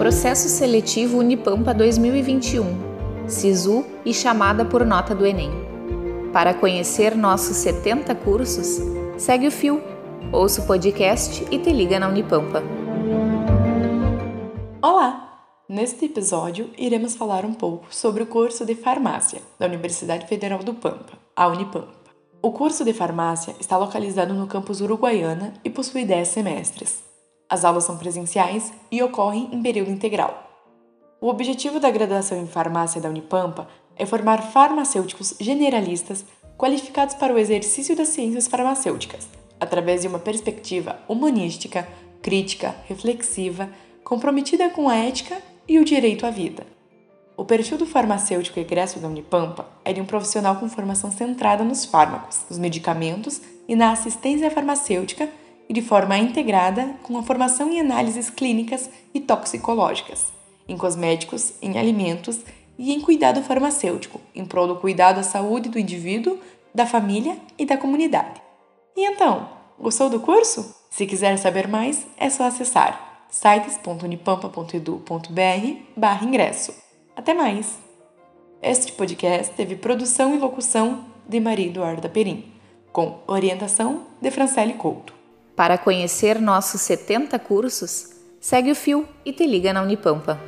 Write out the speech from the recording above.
Processo Seletivo Unipampa 2021. SISU e chamada por nota do Enem. Para conhecer nossos 70 cursos, segue o fio, ouça o podcast e te liga na Unipampa. Olá! Neste episódio, iremos falar um pouco sobre o curso de farmácia da Universidade Federal do Pampa, a Unipampa. O curso de farmácia está localizado no campus Uruguaiana e possui 10 semestres. As aulas são presenciais e ocorrem em período integral. O objetivo da graduação em farmácia da Unipampa é formar farmacêuticos generalistas qualificados para o exercício das ciências farmacêuticas, através de uma perspectiva humanística, crítica, reflexiva, comprometida com a ética e o direito à vida. O perfil do farmacêutico egresso da Unipampa é de um profissional com formação centrada nos fármacos, nos medicamentos e na assistência farmacêutica e de forma integrada com a formação em análises clínicas e toxicológicas, em cosméticos, em alimentos e em cuidado farmacêutico, em prol do cuidado à saúde do indivíduo, da família e da comunidade. E então, gostou do curso? Se quiser saber mais, é só acessar sites.unipampa.edu.br ingresso. Até mais! Este podcast teve produção e locução de Maria Eduarda Perim, com orientação de Francelle Couto. Para conhecer nossos 70 cursos, segue o fio e te liga na Unipampa.